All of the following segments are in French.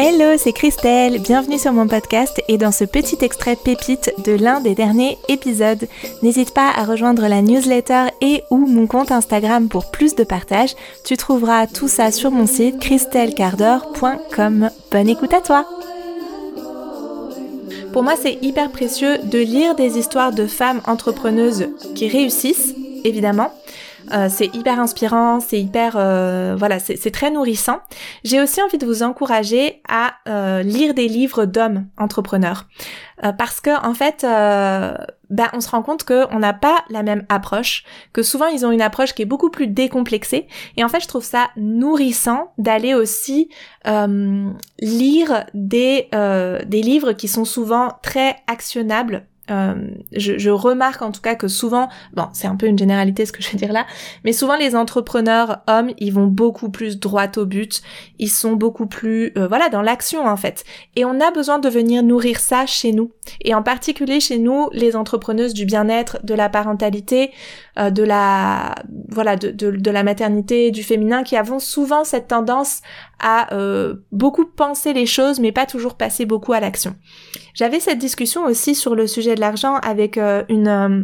Hello, c'est Christelle, bienvenue sur mon podcast et dans ce petit extrait pépite de l'un des derniers épisodes. N'hésite pas à rejoindre la newsletter et ou mon compte Instagram pour plus de partage. Tu trouveras tout ça sur mon site christellecardor.com. Bonne écoute à toi Pour moi, c'est hyper précieux de lire des histoires de femmes entrepreneuses qui réussissent, évidemment, euh, c'est hyper inspirant, c'est hyper, euh, voilà, c'est très nourrissant. J'ai aussi envie de vous encourager à euh, lire des livres d'hommes entrepreneurs, parce que en fait, ben, on se rend compte qu'on n'a pas la même approche, que souvent ils ont une approche qui est beaucoup plus décomplexée. Et en fait, je trouve ça nourrissant d'aller aussi lire des des livres qui sont souvent très actionnables euh, je, je, remarque en tout cas que souvent, bon, c'est un peu une généralité ce que je vais dire là, mais souvent les entrepreneurs hommes, ils vont beaucoup plus droit au but, ils sont beaucoup plus, euh, voilà, dans l'action en fait. Et on a besoin de venir nourrir ça chez nous, et en particulier chez nous, les entrepreneuses du bien-être, de la parentalité, euh, de la, voilà, de, de, de, la maternité, du féminin, qui avons souvent cette tendance à euh, beaucoup penser les choses, mais pas toujours passer beaucoup à l'action. J'avais cette discussion aussi sur le sujet l'argent avec euh, une euh,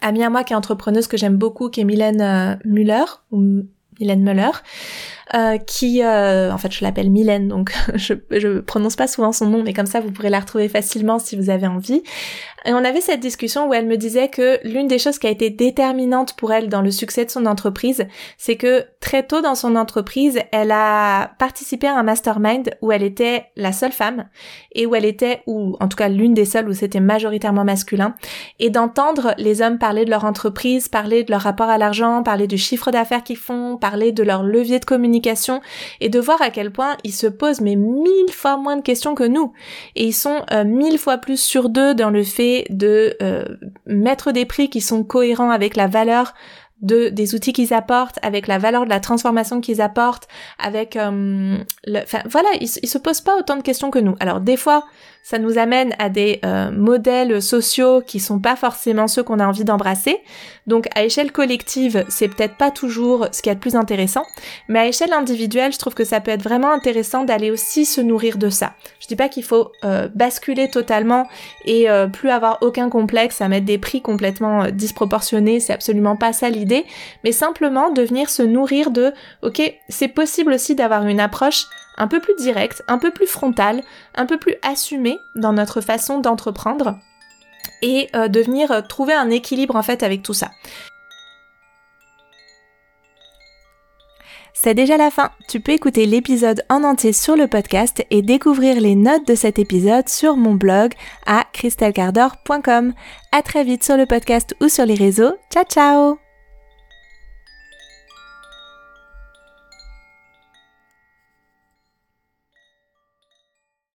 amie à moi qui est entrepreneuse que j'aime beaucoup, qui est Mylène Muller, ou Mylène Muller, qui, en fait, je l'appelle Mylène, donc je, je prononce pas souvent son nom, mais comme ça, vous pourrez la retrouver facilement si vous avez envie. Et on avait cette discussion où elle me disait que l'une des choses qui a été déterminante pour elle dans le succès de son entreprise, c'est que très tôt dans son entreprise, elle a participé à un mastermind où elle était la seule femme et où elle était, ou en tout cas l'une des seules où c'était majoritairement masculin, et d'entendre les hommes parler de leur entreprise, parler de leur rapport à l'argent, parler du chiffre d'affaires qu'ils font, parler de leur levier de communication, et de voir à quel point ils se posent mais mille fois moins de questions que nous. Et ils sont euh, mille fois plus sur deux dans le fait de euh, mettre des prix qui sont cohérents avec la valeur de des outils qu'ils apportent, avec la valeur de la transformation qu'ils apportent, avec euh, enfin voilà, ils, ils se posent pas autant de questions que nous. Alors des fois, ça nous amène à des euh, modèles sociaux qui sont pas forcément ceux qu'on a envie d'embrasser. Donc à échelle collective, c'est peut-être pas toujours ce qui est le plus intéressant, mais à échelle individuelle, je trouve que ça peut être vraiment intéressant d'aller aussi se nourrir de ça. Je dis pas qu'il faut euh, basculer totalement et euh, plus avoir aucun complexe à mettre des prix complètement disproportionnés, c'est absolument pas ça l'idée, mais simplement de venir se nourrir de OK, c'est possible aussi d'avoir une approche un peu plus direct, un peu plus frontal, un peu plus assumé dans notre façon d'entreprendre et euh, de venir euh, trouver un équilibre en fait avec tout ça. C'est déjà la fin. Tu peux écouter l'épisode en entier sur le podcast et découvrir les notes de cet épisode sur mon blog à christelcardor.com. À très vite sur le podcast ou sur les réseaux. Ciao ciao